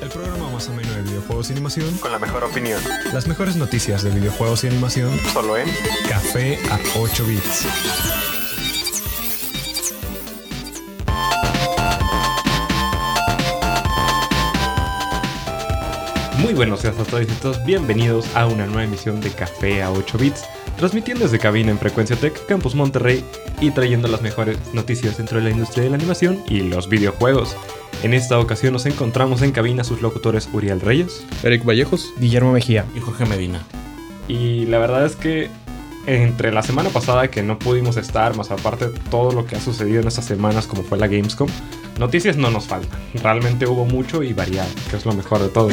el programa más ameno de videojuegos y animación, con la mejor opinión. las mejores noticias de videojuegos y animación, Solo en Café a 8 bits. Muy buenos días a todos y todos, bienvenidos a una nueva emisión de Café a 8 bits, transmitiendo desde cabina en Frecuencia Tech, Campus Monterrey y trayendo las mejores noticias dentro de la industria de la animación y los videojuegos. En esta ocasión nos encontramos en cabina sus locutores Uriel Reyes Eric Vallejos. Guillermo Mejía. y Jorge Medina. y la verdad es que entre la semana pasada que no pudimos estar, más aparte de todo lo que ha sucedido en estas semanas como fue la Gamescom, noticias no nos faltan. Realmente hubo mucho y variado, que es lo mejor de todo.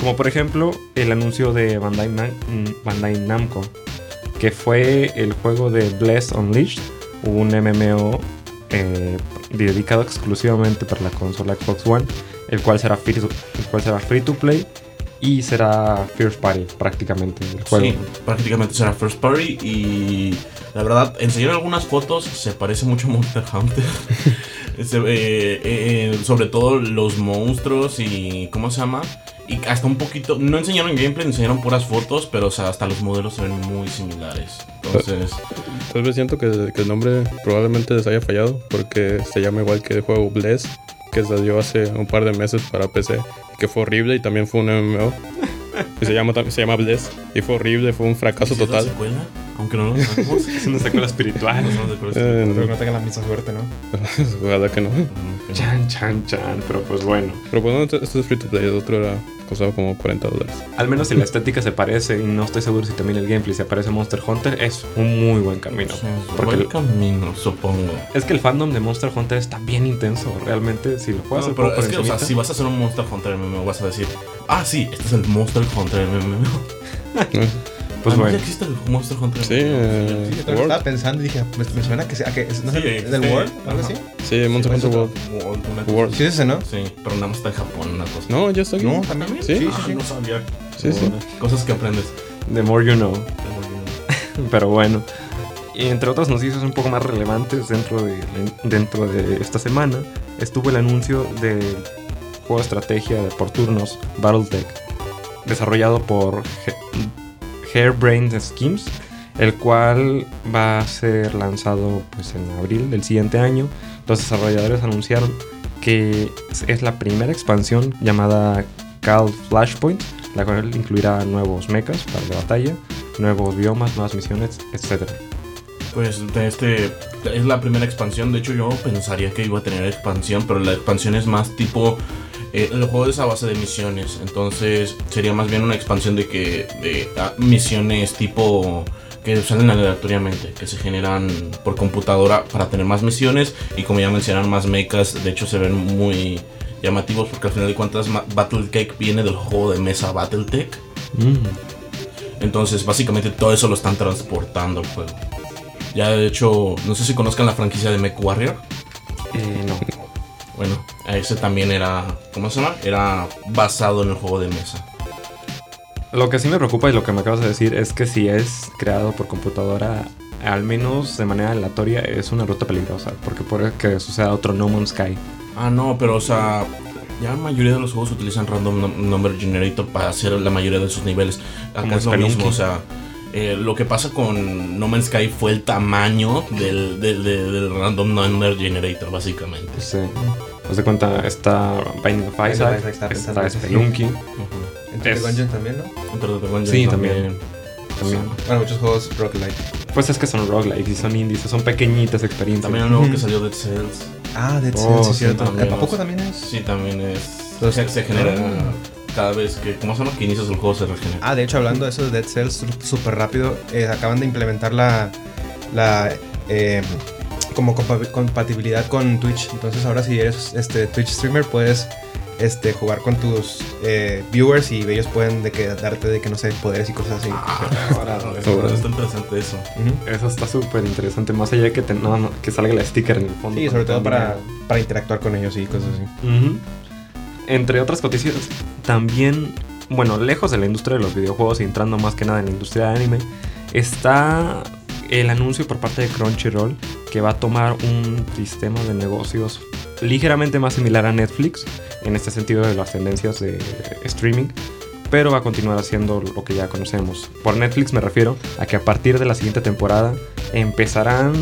Como por ejemplo el anuncio de Bandai, Nam- Bandai Namco, que fue el juego de Blessed Unleashed, un MMO eh, dedicado exclusivamente para la consola Xbox One, el cual será free to, el cual será free to play y será first party prácticamente el juego. Sí, prácticamente será First Party y la verdad, enseñaron algunas fotos, se parece mucho a Monster Hunter. Se ve, eh, eh, sobre todo los monstruos y ¿cómo se llama? Y hasta un poquito, no enseñaron gameplay, enseñaron puras fotos, pero o sea, hasta los modelos se ven muy similares. Entonces, Tal vez siento que, que el nombre probablemente les haya fallado porque se llama igual que el juego Bless, que salió hace un par de meses para PC, que fue horrible y también fue un MMO. Y se llama, se llama Bless y fue horrible, fue un fracaso ¿sí es la total. secuela? Aunque no lo sabemos. Es una secuela espiritual. No de. Eh, Espero que no tengan la misma suerte, ¿no? Ojalá que no. Que no. Chan, chan, chan, pero pues bueno. Pero bueno, este este es free to play, el otro era, costaba como 40 dólares. Al menos si la estética se parece y no estoy seguro si también el gameplay se parece a Monster Hunter, es un muy buen camino. Sí, es Porque buen camino, supongo. es que el fandom de Monster Hunter está bien intenso, realmente. Si lo juegas No, un pero es que, o sea, si vas a hacer un Monster Hunter MMO, vas a decir, ah, sí, este es el Monster Hunter MMO. pues. ¿Ya existe el Monster Hunter Sí, eh, Sí, yo World. estaba pensando y dije, me suena que sea, que es, ¿no Sí, es el- sí, del World algo así. Sí, Monster Hunter. World. Sí, es ese, ¿no? Sí, pero nada más está en Japón una cosa. No, ya está aquí. No, también. Sí. sí, Ah, sí. no sabía. Sí, sí. Cosas que aprendes. The more you know. Pero bueno. Y entre otras noticias un poco más relevantes dentro de, dentro de esta semana, estuvo el anuncio del juego de estrategia de por turnos Battletech, desarrollado por Harebrained Schemes, el cual va a ser lanzado pues, en abril del siguiente año. Los desarrolladores anunciaron que es- la primera expansión llamada Cal Flashpoint, la cual incluirá nuevos mechas para la batalla, nuevos biomas, nuevas misiones, etc. Pues este es la primera expansión. De hecho, yo pensaría que iba a tener expansión, pero la expansión es más tipo. Eh, el juego es a base de misiones. Entonces sería más bien una expansión de que. de misiones tipo. que salen aleatoriamente, que se generan por computadora para tener más misiones. Y como ya mencionaron, más mechas. De hecho, se ven muy llamativos porque al final de cuentas Battletech viene del juego de mesa Battletech. Entonces, básicamente todo eso lo están transportando al juego. Ya de hecho, no sé si conozcan la franquicia de Mech Warrior. Eh, no. Bueno, ese también era, ¿cómo se llama? Era basado en el juego de mesa. Lo que sí me preocupa y lo que me acabas de decir es que si es creado por computadora, al menos de manera aleatoria, es una ruta peligrosa, porque puede que suceda otro No Man's Sky. Ah, no, pero o sea, ya la mayoría de los juegos utilizan Random Num- Number Generator para hacer la mayoría de sus niveles. Acá es lo mismo, o sea, eh, lo que pasa con No Man's Sky fue el tamaño del, del- del- del Random Number Generator, básicamente. Pues, eh, haz de cuenta, está Binding of Binding of Isaac, está. Spelunky. Ujú. Entre Es- Gungeon también, ¿no? Enter the Gungeon Sí, también. también. Bueno, muchos juegos roguelike. Pues es que son roguelikes y son indies, son pequeñitas experiencias. También el nuevo que salió Dead Cells. Ah, Dead Oh, Cells, sí, sí, cierto. ¿A poco también es? Sí, también es. Los- se, se genera. Cada vez que. ¿Cómo se llama? Que inicias el juego se regenera. Ah, de hecho, hablando de eso de Dead Cells, súper rápido, eh, acaban de implementar la, la eh, como compa- compatibilidad con Twitch. Entonces ahora si eres este Twitch streamer puedes este, jugar con tus eh, viewers y ellos pueden de que darte de que no sé poderes y cosas así. Ah, ahora- eso, está interesante eso. Eso está súper interesante, más allá de que, te- no, no, que salga el sticker en el fondo. Sí, sobre todo para, para interactuar con ellos y cosas así. Entre otras noticias, también, bueno, lejos de la industria de los videojuegos y entrando más que nada en la industria de anime, está el anuncio por parte de Crunchyroll que va a tomar un sistema de negocios ligeramente más similar a Netflix, en este sentido de las tendencias de streaming, pero va a continuar haciendo lo que ya conocemos. Por Netflix me refiero a que a partir de la siguiente temporada empezarán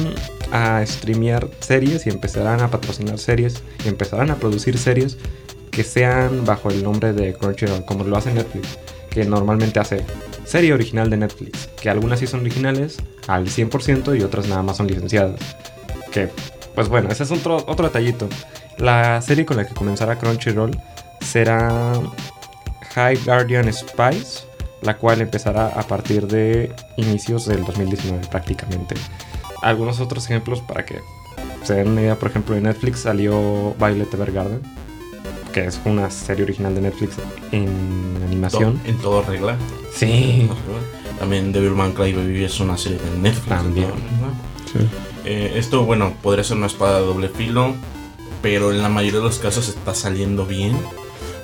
a streamear series y empezarán a patrocinar series y empezarán a producir series que sean bajo el nombre de Crunchyroll, como lo hace Netflix, que normalmente hace serie original de Netflix, que algunas sí son originales al 100% y otras nada más son licenciadas. Que, pues bueno, ese es otro, otro detallito. La serie con la que comenzará Crunchyroll será High Guardian Spies, la cual empezará a partir de inicios del 2019 prácticamente. Algunos otros ejemplos para que se den una idea, por ejemplo, en Netflix salió Violet Evergarden, que es una serie original de Netflix en animación. En todo regla. Sí. También Devilman Crybaby es una serie de Netflix. También. Eh, esto, bueno, podría ser una espada de doble filo, pero en la mayoría de los casos está saliendo bien.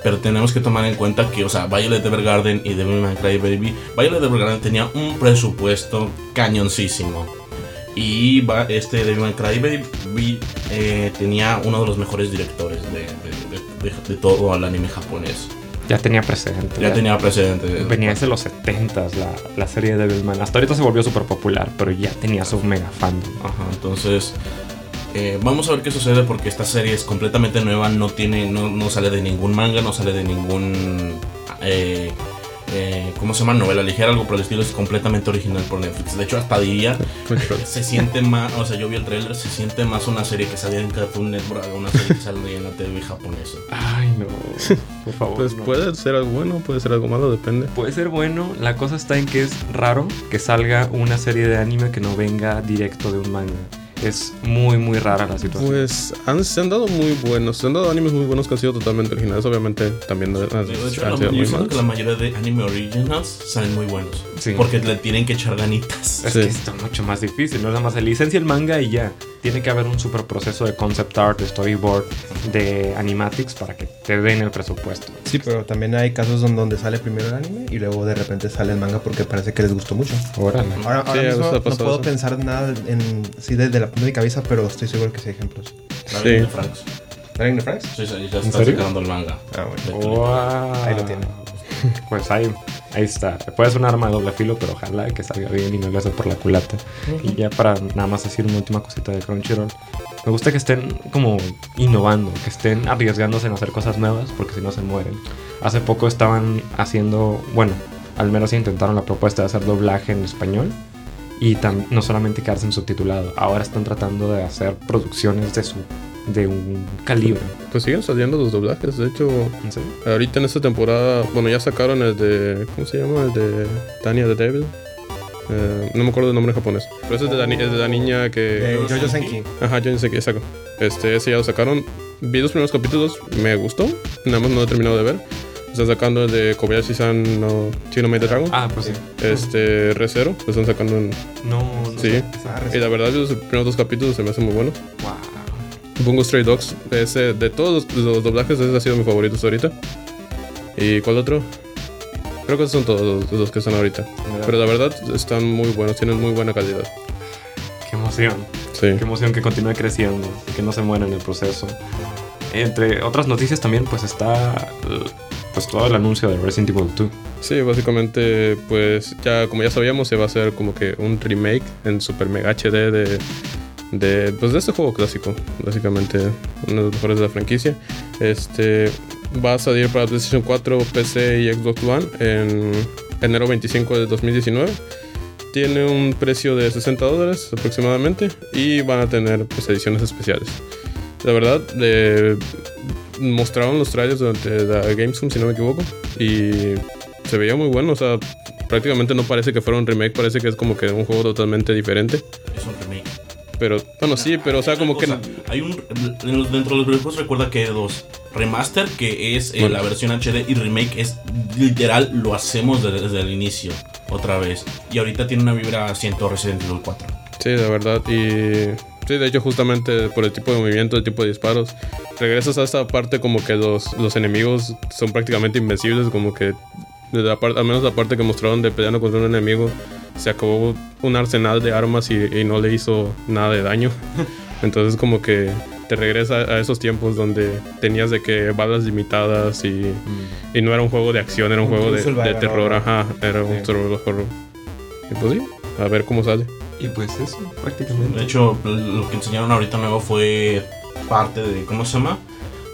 Pero tenemos que tomar en cuenta que, o sea, Violet Evergarden y Devilman Crybaby, Violet Evergarden tenía un presupuesto cañoncísimo. Y va- este Devilman Crybaby eh, tenía uno de los mejores directores de, de- de- de- de todo el anime japonés. Ya tenía precedente. Ya tenía precedentes. Venía desde los 70s la, la serie de Devilman. Hasta ahorita se volvió súper popular, pero ya tenía su mega fandom. Ajá, entonces eh, vamos a ver qué sucede porque esta serie es completamente nueva, no tiene, no, no sale de ningún manga, no sale de ningún, eh, eh, ¿cómo se llama? Novela ligera, algo por el estilo, es completamente original por Netflix. De hecho, hasta Crunchyroll. se siente más, o sea, yo vi el trailer, se siente más una serie que salía en Cartoon Network, una serie que sale en la TV japonesa. Ay, no. Por favor. Pues no. puede ser algo bueno, puede ser algo malo, depende. Puede ser bueno, la cosa está en que es raro que salga una serie de anime que no venga directo de un manga. Es muy, muy rara la situación. Pues han, se han dado muy buenos, se han dado animes muy buenos que han sido totalmente originales. Obviamente también han, han De hecho, sido la- muy yo siento malos. que la mayoría de anime originals salen muy buenos. Sí. Porque le tienen que echar ganitas. Es Sí. que está mucho más difícil, no es nada más se licencia el manga y ya. Tiene que haber un super proceso de concept art, de storyboard, de animatics para que te den el presupuesto. Sí, pero también hay casos donde, sale primero el anime y luego de repente sale el manga porque parece que les gustó mucho. Órale. Ahora, ahora Sí, a mismo no puedo eso. pensar nada en sí desde la de mi cabeza, pero estoy seguro que sí hay ejemplos. Sí. de Franks. ¿Darling the Franks? Sí, sí, ya está sacando el manga. Ah, bueno. De. Wow. Ahí lo tiene. Pues ahí, ahí está. Puede ser un arma de doble filo, pero ojalá que salga bien y no le hace por la culata. Y ya para nada más decir una última cosita de Crunchyroll. Me gusta que estén como innovando, que estén arriesgándose en hacer cosas nuevas, porque si no se mueren. Hace poco estaban haciendo, bueno, al menos intentaron la propuesta de hacer doblaje en español. Y tam- no solamente quedarse en subtitulado, ahora están tratando de hacer producciones de su de un calibre. Pues siguen saliendo los doblajes. De hecho, ¿En serio? ahorita en esta temporada, bueno, ya sacaron el de. ¿Cómo se llama? El de Tanya the Devil. Eh, no me acuerdo el nombre en japonés. Pero ese es de la, ni- es de la niña que. Eh, Jojo Senki. Ajá, sé qué saco. Este, ese ya lo sacaron. Vi los primeros capítulos, me gustó. Nada más no he terminado de ver. Están sacando el de Kobayashi-san no Chino Made Dragon. Ah, pues sí. Este, Recero, lo están sacando en. No, no Sí. sé. Ah, Y la verdad, los primeros dos capítulos se me hacen muy buenos. Wow. Bungo Stray Dogs, ese, de todos los, los doblajes, ese ha sido mi favorito hasta ahorita. ¿Y cuál otro? Creo que son todos los, los que están ahorita. Pero la verdad, están muy buenos, tienen muy buena calidad. Qué emoción. Sí. Qué emoción que continúe creciendo que no se muera en el proceso. Entre otras noticias también pues está pues todo el anuncio de Resident Evil 2. Sí, básicamente, pues ya como ya sabíamos, se va a hacer como que un remake en Super Mega HD de, de, pues de este juego clásico, básicamente uno de los mejores de la franquicia. Este va a salir para PlayStation 4, PC y Xbox One en enero 25 de 2019. Tiene un precio de 60 dólares aproximadamente y van a tener pues ediciones especiales. La verdad, eh, mostraron los trailers durante la Gamescom, si no me equivoco, y se veía muy bueno. O sea, prácticamente no parece que fuera un remake, parece que es como que un juego totalmente diferente. Es un remake. Pero, bueno, sí, pero o sea, como que. O sea, hay un dentro de los videojuegos recuerda que hay dos remaster que es eh, Bueno. la versión HD y remake es literal lo hacemos desde, desde el inicio otra vez y ahorita tiene una vibra siento Resident Evil 4 Sí, la verdad. Y. Sí, de hecho, justamente por el tipo de movimiento, el tipo de disparos, regresas a esta parte como que los, los enemigos son prácticamente invencibles, como que. Desde la parte, al menos la parte que mostraron de peleando contra un enemigo, se acabó un arsenal de armas y, y no le hizo nada de daño. Entonces, como que te regresa a esos tiempos donde tenías de que balas limitadas y, y no era un juego de acción, era un, Un juego de, de terror, ajá, era un Sí. survival horror. Y pues sí, a ver cómo sale. Y pues eso, prácticamente. De hecho, lo que enseñaron ahorita nuevo fue parte de, ¿cómo se llama?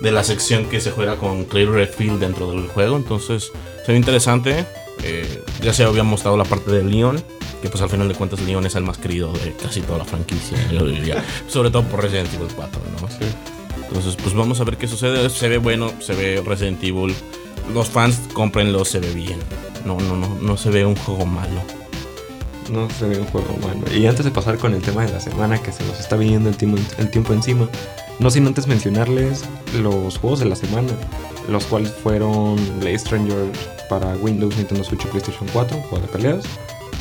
De la sección que se juega con Clay Redfield dentro del juego. Entonces, se ve interesante. Eh, ya se había mostrado la parte de Leon, que pues al final de cuentas Leon es el más querido de casi toda la franquicia, yo diría. Sobre todo por Resident Evil 4, ¿no? Entonces, pues vamos a ver qué sucede. Se ve bueno, se ve Resident Evil. Los fans, cómprenlo, se ve bien. No, no, no, no se ve un juego malo. No se ve un juego malo. Y antes de pasar con el tema de la semana, que se nos está viniendo el tiempo, el tiempo encima, no sin antes mencionarles los juegos de la semana, los cuales fueron Blade Stranger para Windows, Nintendo Switch y PlayStation 4, juego de peleas,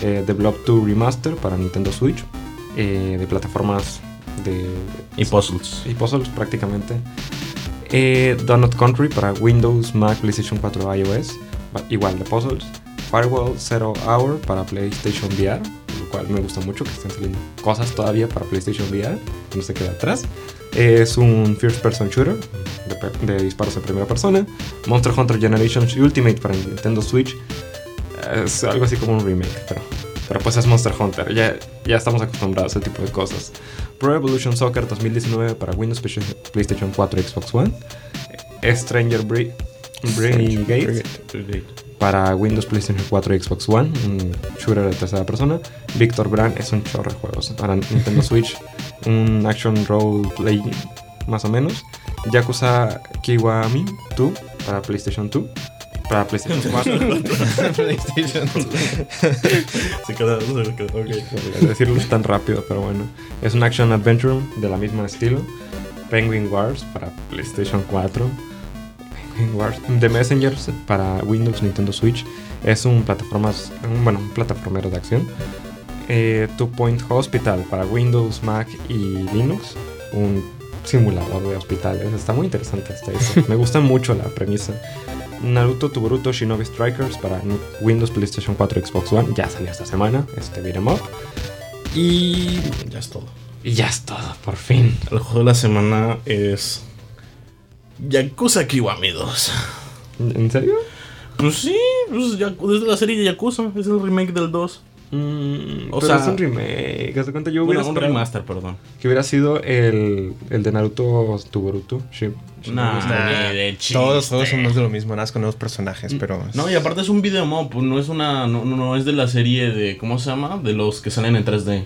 eh, The Blob 2 Remaster para Nintendo Switch, eh, de plataformas de Y puzzles. y puzzles prácticamente. Eh, Donut Country para Windows, Mac, PlayStation 4, iOS, igual de puzzles. Firewall Zero Hour para PlayStation VR, lo cual me gusta mucho que estén saliendo cosas todavía para PlayStation VR, no se queda atrás. Es un first person shooter de, disparos en primera persona. Monster Hunter Generations Ultimate para Nintendo Switch. Es algo así como un remake, pero, pero pues es Monster Hunter. Ya, ya estamos acostumbrados a ese tipo de cosas. Pro Evolution Soccer 2019 para Windows, PlayStation 4 y Xbox One. Stranger Bri- Brigade para Windows, PlayStation 4 y Xbox One, un shooter de tercera persona. Victor Brand es un chorro de juegos. Para Nintendo Switch, un action role play más o menos. Yakuza Kiwami 2 para PlayStation 2. Para PlayStation 4. PlayStation. Se queda, se queda, ok. decirlo tan rápido, pero bueno. Es un action adventure de la misma estilo. Penguin Wars para PlayStation 4. The Messengers para Windows, Nintendo Switch. Es un plataformas, un, bueno, un plataformero de acción. Eh, Two Point Hospital para Windows, Mac y Linux. Un simulador de hospitales. Está muy interesante eso. Me gusta mucho la premisa. Naruto Tuboruto Shinobi Strikers para Windows, PlayStation 4 y Xbox One. Ya salió esta semana, este beat'em up. Y, Ya es todo. y ya es todo, por fin. El juego de la semana es. Yakuza Kiwami 2. ¿En serio? Pues sí, pues ya, es de la serie de Yakuza. Es el remake del 2. Mm, O pero sea- es un remake. ¿Haz de cuenta? Yo hubiera Bueno, un remaster, perdón. que hubiera sido el, el de Naruto Tuboruto. Shi- Shinobi Nah, Strikers. ni de chiste. Todos juegos son más de lo mismo, nada más con nuevos personajes, pero. No, y aparte es un video mob, pues no es una. No, no, no es de la serie de. ¿Cómo se llama? De los que salen en 3D.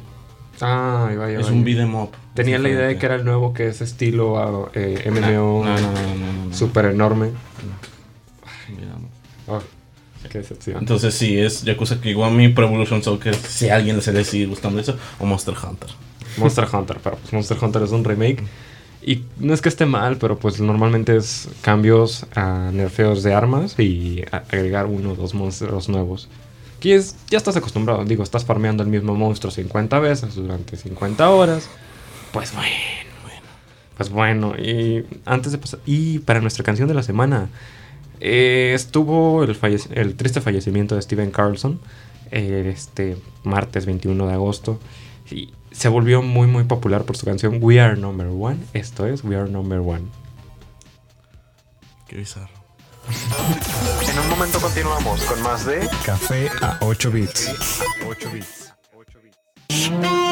Ay, vaya, es vaya. un video mob. Tenía la idea de que era el nuevo, que es estilo ah, eh, MMO no, no, no, no, no. súper enorme. Oh, qué decepción. Entonces sí, es Yakuza Kiwami, Pro Evolution Soccer, si a alguien se le sigue gustando eso, o Monster Hunter. Monster Hunter, pero pues Monster Hunter es un remake. Y no es que esté mal, pero pues normalmente es cambios a nerfeos de armas y agregar uno o dos monstruos nuevos. Ya estás acostumbrado, digo, estás farmeando el mismo monstruo 50 veces durante 50 horas. Pues bueno, bueno. Pues bueno, y antes de pasar, y para nuestra canción de la semana, eh, estuvo el triste fallecimiento de Steven Carlson eh, este martes 21 de agosto. Y se volvió muy muy popular por su canción We Are Number One. Esto es We Are Number One. Qué bizarro. En un momento continuamos con más de Café a 8 bits. 8 bits. Now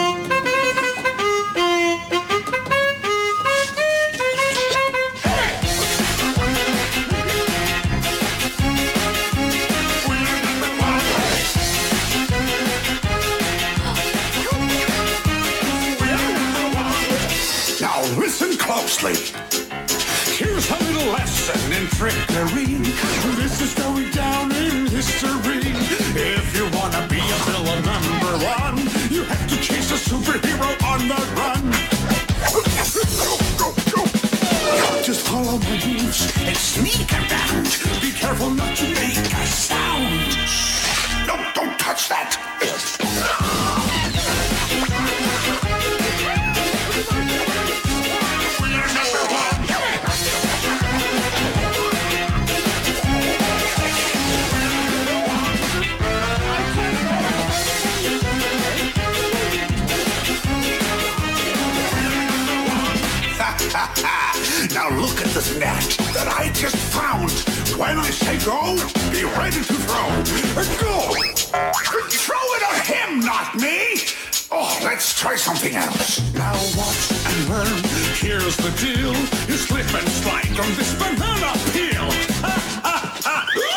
in trickery. This is going down in history. If you wanna be a villain number one, you have to chase a superhero on the run. Go, go, go. Just follow my moves and sneak around. Be careful not to make a sound. No, don't touch that. nest that I just found. When I say go, be ready to throw. Go! Throw it at him, not me! Oh, let's try something else. Now watch and learn. Here's the deal. You slip and slide on this banana peel. Ha, ha, ha.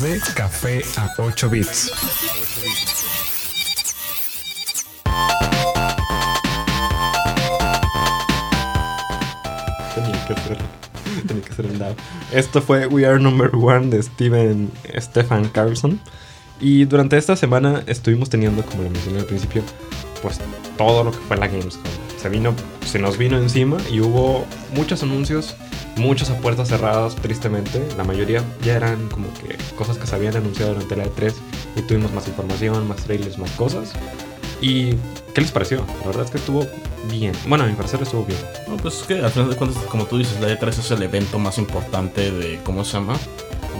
De Café a 8 bits. Tenía que hacer el. Esto fue We Are Number One de Steven Stefan Carlson. Y durante esta semana estuvimos teniendo, como lo mencioné al principio, pues todo lo que fue la Gamescom. Se vino, se nos vino encima y hubo muchos anuncios, muchos a puertas cerradas, tristemente. La mayoría ya eran como que cosas que se habían anunciado durante la E3 y tuvimos más información, más trailers, más cosas. ¿Y qué les pareció? La verdad es que estuvo bien. Bueno, a mi parecer estuvo bien. No, pues es que al final de cuentas, como tú dices, la E3 es el evento más importante de, ¿cómo se llama?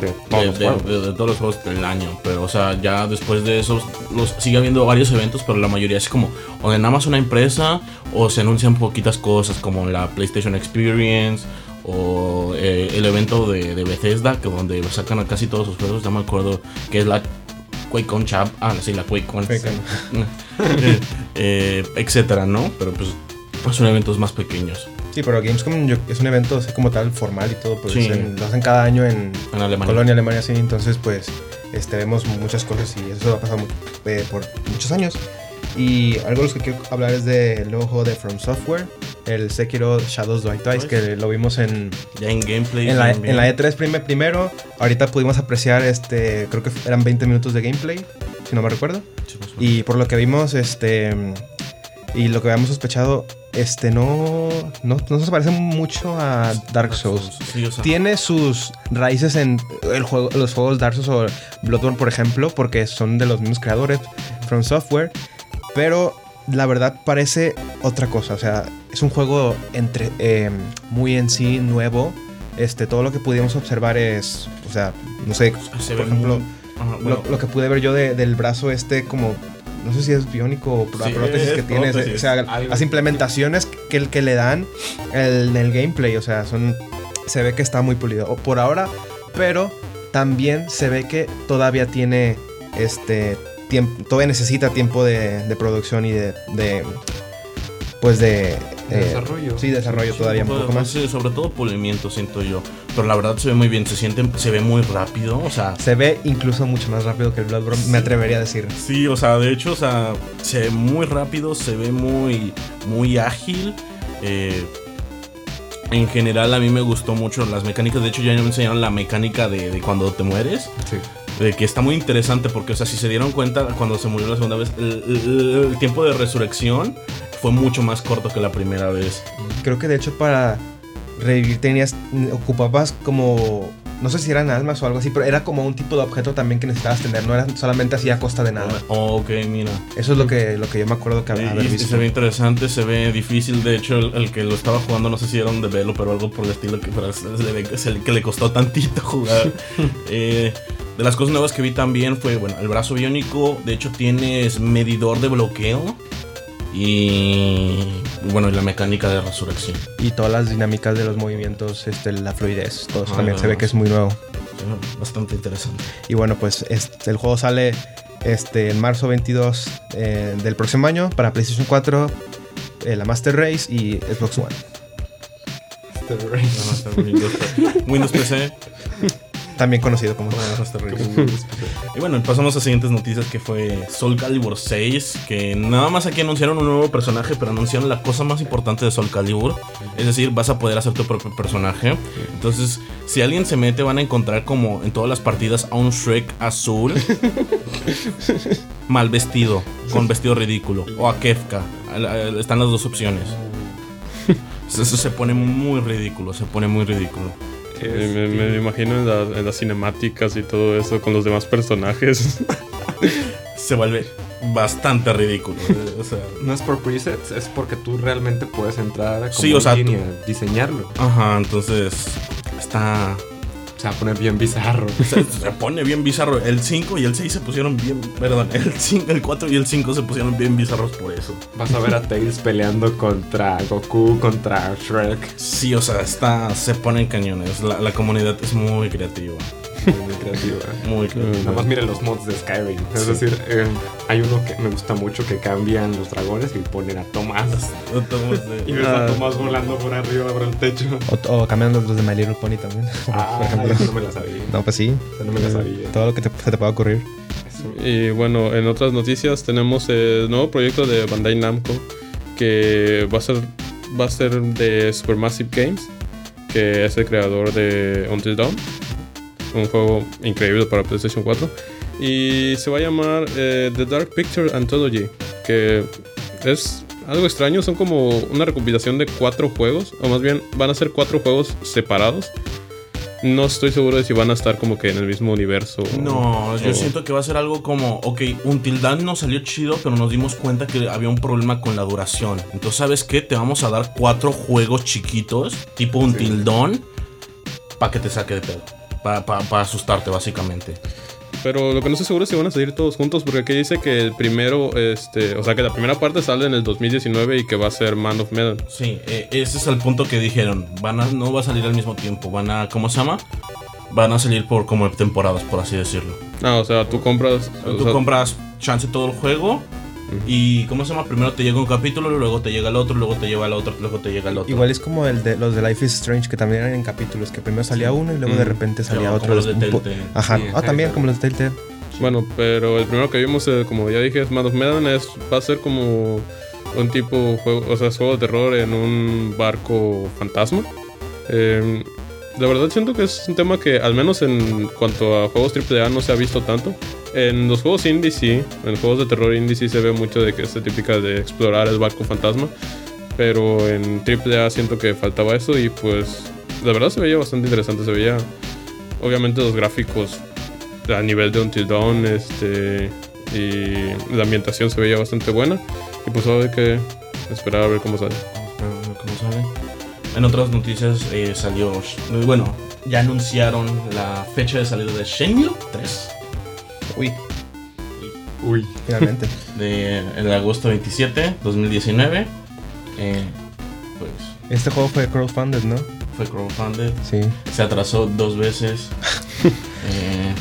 De todos de, los de- de todos los juegos del año. Pero, o sea, ya después de eso, los, sigue habiendo varios eventos, pero la mayoría es como, o de nada más una empresa, o se anuncian poquitas cosas, como la PlayStation Experience, o eh, el evento de, de Bethesda, que donde sacan a casi todos sus juegos, ya me acuerdo, que es la QuakeCon Chap, ah, sí, la QuakeCon, eh, eh, etcétera, ¿no? Pero pues, pues son eventos más pequeños. Sí, pero Gamescom es un evento así como tal formal y todo, pues Sí. en- lo hacen cada año en En Alemania. Colonia, Alemania, sí, entonces pues este, vemos muchas cosas y eso ha pasado eh, por muchos años. Y algo de los que quiero hablar es del nuevo juego de From Software, el Sekiro Shadows Die Twice, que lo vimos en, Ya en gameplay. en, la, en la E3 prime- primero. Ahorita pudimos apreciar, este, creo que eran 20 minutos de gameplay, si no me recuerdo. Sí. Y por lo que vimos, este. Y lo que habíamos sospechado, este no. No, no se parece mucho a Dark Souls. Sí, o sea, Tiene sus raíces en el juego, los juegos Dark Souls o Bloodborne, por ejemplo, porque son de los mismos creadores, From Software. Pero la verdad parece otra cosa. O sea, es un juego entre, eh, muy en sí nuevo. Este, todo lo que pudimos observar es. O sea, no sé, se por ejemplo. muy- Ajá, bueno, Lo, lo que pude ver yo de- del brazo este como no sé si es biónico o Sí, prótesis es que tiene o sea algo. las implementaciones que, el que le dan el, en el gameplay o sea son se ve que está muy pulido por ahora pero también se ve que todavía tiene este tiempo todavía necesita tiempo de, de producción y de, de, pues de De eh, desarrollo. sí desarrollo todavía un poco más Sí, sobre todo pulimiento, siento yo. Pero la verdad se ve muy bien, se siente, se ve muy rápido, o sea. se ve incluso mucho más rápido que el Bloodborne me atrevería a decir Sí, o sea, de hecho, o sea, se ve muy rápido, se ve muy, muy ágil. eh, en general a mí me gustó mucho las mecánicas. De hecho, ya me enseñaron la mecánica de, de cuando te mueres. Sí. De que está muy interesante porque, o sea, si se dieron cuenta cuando se murió la segunda vez, el tiempo de resurrección fue mucho más corto que la primera vez. Creo que de hecho para revivir tenías, ocupabas como, no sé si eran almas o algo así, pero era como un tipo de objeto también que necesitabas tener, no era solamente así a costa de nada. Oh, ok, mira. Eso es lo que, lo que yo me acuerdo que Y- haber y visto. se ve interesante, se ve difícil. De hecho, el, el que lo estaba jugando, no sé si era un developer o algo por el estilo, que, pero se le- que le costó tantito jugar. Eh, de las cosas nuevas que vi también fue, bueno, el brazo biónico. De hecho, tienes medidor de bloqueo. Y bueno, y la mecánica de resurrección. Y todas las dinámicas de los movimientos, este, la fluidez, todo eso Ah, también se ve que es muy nuevo. Bastante interesante. Y bueno, pues este, el juego sale este, en marzo 22 eh, del próximo año para PlayStation 4, eh, la Master Race y Xbox One. Más, Windows, Windows PC. También conocido como y bueno, pasamos a siguientes noticias que fue Soul Calibur 6, que nada más aquí anunciaron un nuevo personaje, pero anunciaron la cosa más importante de Soul Calibur, es decir, vas a poder hacer tu propio personaje. Entonces, si alguien se mete van a encontrar como en todas las partidas a un Shrek azul mal vestido, con vestido ridículo, o a Kefka. Están las dos opciones. Eso se pone muy ridículo, se pone muy ridículo. Me, me imagino en, la- en las cinemáticas y todo eso con los demás personajes. Se vuelve bastante ridículo. eh, O sea, No es por presets, es porque tú realmente puedes entrar a como Sí, o sea, engine tú- y a diseñarlo. ajá, entonces está Se va a poner bien bizarro. se, se pone bien bizarro. El 5 y el 6 se pusieron bien, perdón, el 5, el 4 y el 5 se pusieron bien bizarros por eso. Vas a ver a Tails peleando contra Goku, contra Shrek. Sí, o sea, está se ponen cañones. La, la comunidad es muy creativa, Muy creativa. muy creativa. Nada más miren los mods de Skyrim. Es decir, eh, hay uno que me gusta mucho que cambian los dragones y ponen a Tomás. Y ves a Ah. Tomás volando por arriba, por el techo. O, o cambian los, de My Little Pony también. Ah, por ejemplo. eso no me la sabía. No, pues sí. Eso no me la sabía. Todo lo que te- se te pueda ocurrir. Y bueno, en otras noticias tenemos el nuevo proyecto de Bandai Namco que va a ser va a ser de Supermassive Games, que es el creador de Until Dawn, un juego increíble para PlayStation 4 y se va a llamar eh, The Dark Picture Anthology, que es algo extraño, son como una recopilación de cuatro juegos, o más bien van a ser cuatro juegos separados. No estoy seguro de si van a estar como que en el mismo universo. No, yo siento que va a ser algo como, ok, Until Dawn nos salió chido, pero nos dimos cuenta que había un problema con la duración. Entonces, ¿sabes qué? Te vamos a dar cuatro juegos chiquitos, tipo Until Dawn, para que te saque de pedo. Para asustarte, básicamente. Pero lo que no estoy seguro es si van a salir todos juntos, porque aquí dice que el primero, este, o sea, que la primera parte sale en el 2019 y que va a ser Man of Medan. Sí, eh, ese es el punto que dijeron. Van a, no va a salir al mismo tiempo. Van a, ¿cómo se llama? Van a salir por como temporadas, por así decirlo. Ah, o sea, tú compras. o Tú sea, compras chance todo el juego. Y, ¿cómo se llama? Primero te llega un capítulo, luego te llega el otro, luego te lleva el otro, luego te llega el otro. Igual es como el de los de Life is Strange, que también eran en capítulos, que primero salía uno y luego de repente salía otro. los de un po- Telltale. Ajá. Sí, ah, también como los de Telltale. Bueno, pero el primero que vimos, eh, como ya dije, es Man of Medan. Es, va a ser como un tipo juego, o sea, es juego de terror en un barco fantasma. Eh, de verdad siento que es un tema que, al menos en cuanto a juegos AAA, no se ha visto tanto. En los juegos indie sí, en juegos de terror indie sí se ve mucho de que es típica de explorar el barco fantasma. Pero en AAA siento que faltaba eso y pues la verdad se veía bastante interesante. Se veía, obviamente, los gráficos a nivel de Until Dawn, este, y la ambientación se veía bastante buena. Y pues ahora que esperar a ver cómo sale. En otras noticias eh, salió, bueno, ya anunciaron la fecha de salida de Shenmue 3 Uy, Uy. finalmente. de el agosto 27, 2019. Eh, pues este juego fue crowdfunded, ¿no? fue crowdfunded, Sí. se atrasó dos veces. Eh,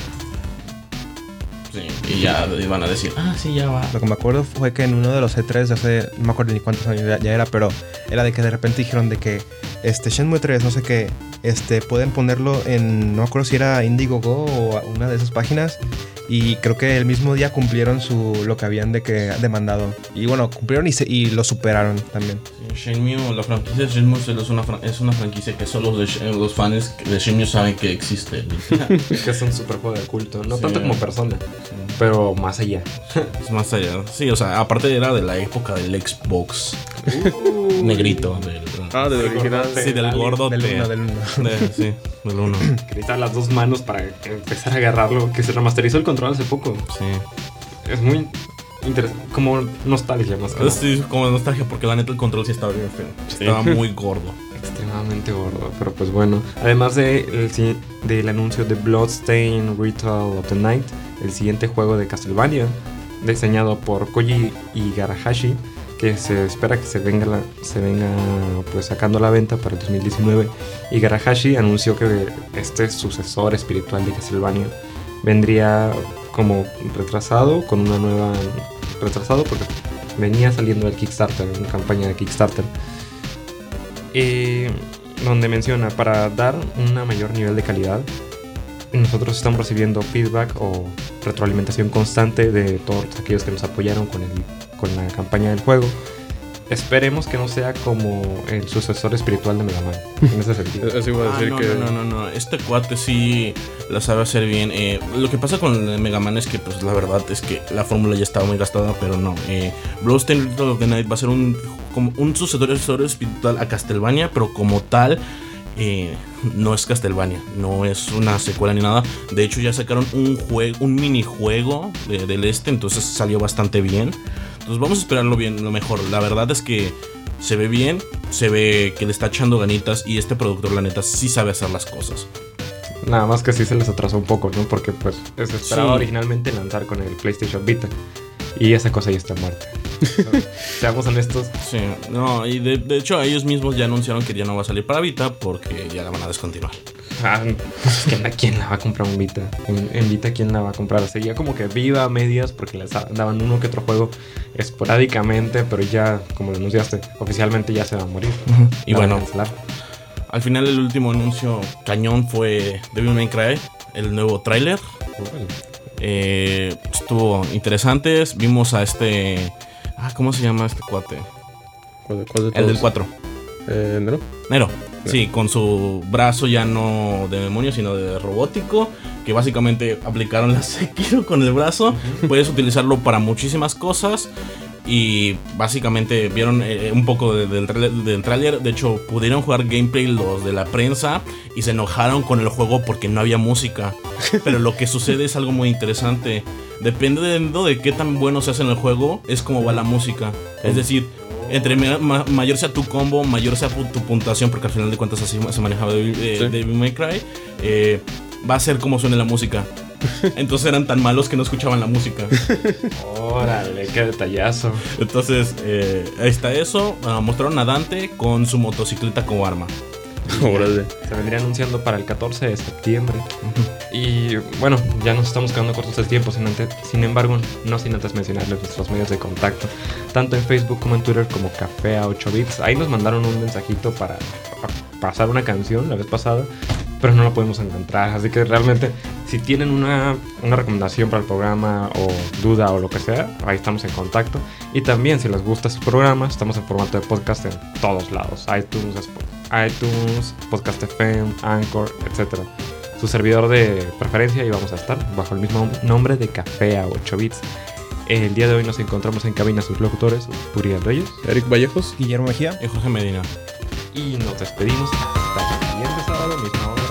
sí, y ya iban a decir, ah, sí, ya va. Lo que me acuerdo fue que en uno de los E3 de hace, no me acuerdo ni cuántos años ya, ya era, pero era de que de repente dijeron de que este Shenmue 3, no sé qué, este pueden ponerlo en, no me acuerdo si era Indiegogo o una de esas páginas. Y creo que el mismo día cumplieron su lo que habían de que demandado. Y bueno, cumplieron y, se- y lo superaron también. Shenmue, la franquicia de Shenmue es una, fran- es una franquicia que solo los, de los fans de Shenmue saben que existe. Que es un super juego de culto. No Sí. tanto como persona, pero más allá. es más allá. Sí, o sea, aparte era de la época del Xbox negrito. Del, Ah, del original. sí, del gordo. Del uno, del uno. sí, del uno. Que necesitaba las dos manos para empezar a agarrarlo. Que se remasterizó el control hace poco. Sí. Es muy interesante. Como nostalgia más que nada. Sí, como nostalgia, porque la neta el control sí estaba bien feo. Estaba muy gordo. Extremadamente gordo, pero pues bueno. Además de el del anuncio de Bloodstain Ritual of the Night, el siguiente juego de Castlevania, diseñado por Koji Igarahashi, que se espera que se venga, la- se venga pues sacando a la venta para el 2019. Igarahashi anunció que este sucesor espiritual de Castlevania vendría como retrasado con una nueva retrasado porque venía saliendo del Kickstarter, una campaña de Kickstarter eh, donde menciona para dar un mayor nivel de calidad nosotros estamos recibiendo feedback o retroalimentación constante de todos aquellos que nos apoyaron con, el, con la campaña del juego. Esperemos que no sea como el sucesor espiritual de Mega Man, en ese sentido. A Ah, no, que. no, no, no, no. Este cuate sí la sabe hacer bien. Eh, lo que pasa con Mega Man es que, pues, la verdad es que la fórmula ya estaba muy gastada, pero no. Eh, Bloodstained Ritual of the Night va a ser un, como un sucesor espiritual a Castlevania, pero como tal, eh, no es Castlevania, no es una secuela ni nada. De hecho, ya sacaron un juego, un minijuego de- del este, entonces salió bastante bien. Entonces vamos a esperarlo bien, lo mejor. La verdad es que se ve bien, se ve que le está echando ganitas y este productor, la neta, sí sabe hacer las cosas. Nada más que sí se les atrasó un poco, ¿no? Porque pues se esperaba Sí. originalmente lanzar con el PlayStation Vita. Y esa cosa ya está muerta. Seamos honestos, Sí, no, y de, de hecho ellos mismos ya anunciaron que ya no va a salir para Vita porque ya la van a descontinuar. Ah, es que, ¿quién la va a comprar un Vita? En, en Vita, ¿quién la va a comprar? Sería como que viva a medias porque les da- daban uno que otro juego esporádicamente, pero ya, como lo anunciaste, oficialmente ya se va a morir. Y bueno, cancelar. al final el último anuncio cañón fue Devil May Cry, el nuevo tráiler. Eh, estuvo interesante, vimos a este... Ah, ¿cómo se llama este cuate? ¿Cuál, cuál de El del todos? 4. Eh, ¿Nero? Nero. Sí, con su brazo ya no de demonio, sino de robótico. Que básicamente aplicaron la Sekiro con el brazo. Puedes utilizarlo para muchísimas cosas. Y básicamente vieron eh, un poco de- del, trailer, del tráiler. De hecho, pudieron jugar gameplay los de la prensa. Y se enojaron con el juego porque no había música. Pero lo que sucede es algo muy interesante. Dependiendo de qué tan bueno se hace en el juego, es como va la música. Es decir, entre ma- ma- mayor sea tu combo, mayor sea tu puntuación, porque al final de cuentas así se manejaba Devil, eh, Sí. May Cry, eh, va a ser como suene la música. Entonces eran tan malos que no escuchaban la música. Órale, qué detallazo. Entonces, eh, ahí está eso. Ah, mostraron a Dante con su motocicleta como arma. Órale. Se vendría anunciando para el 14 de septiembre. Y bueno, ya nos estamos quedando cortos de tiempo. Sin, ante- sin embargo, no sin antes mencionarles nuestros medios de contacto, tanto en Facebook como en Twitter, como Café a 8 bits. Ahí nos mandaron un mensajito para, pasar una canción la vez pasada, pero no la podemos encontrar. Así que realmente, si tienen una, una recomendación para el programa o duda o lo que sea, ahí estamos en contacto. Y también, si les gusta este programa, estamos en formato de podcast en todos lados: iTunes, Sp- iTunes Podcast FM, Anchor, etc. Su servidor de preferencia y vamos a estar bajo el mismo nombre de Café a 8 bits. El día de hoy nos encontramos en cabina sus locutores, Uriel Reyes, Eric Vallejos. Guillermo Mejía. Y Jorge Medina. y nos despedimos hasta el siguiente sábado, misma hora.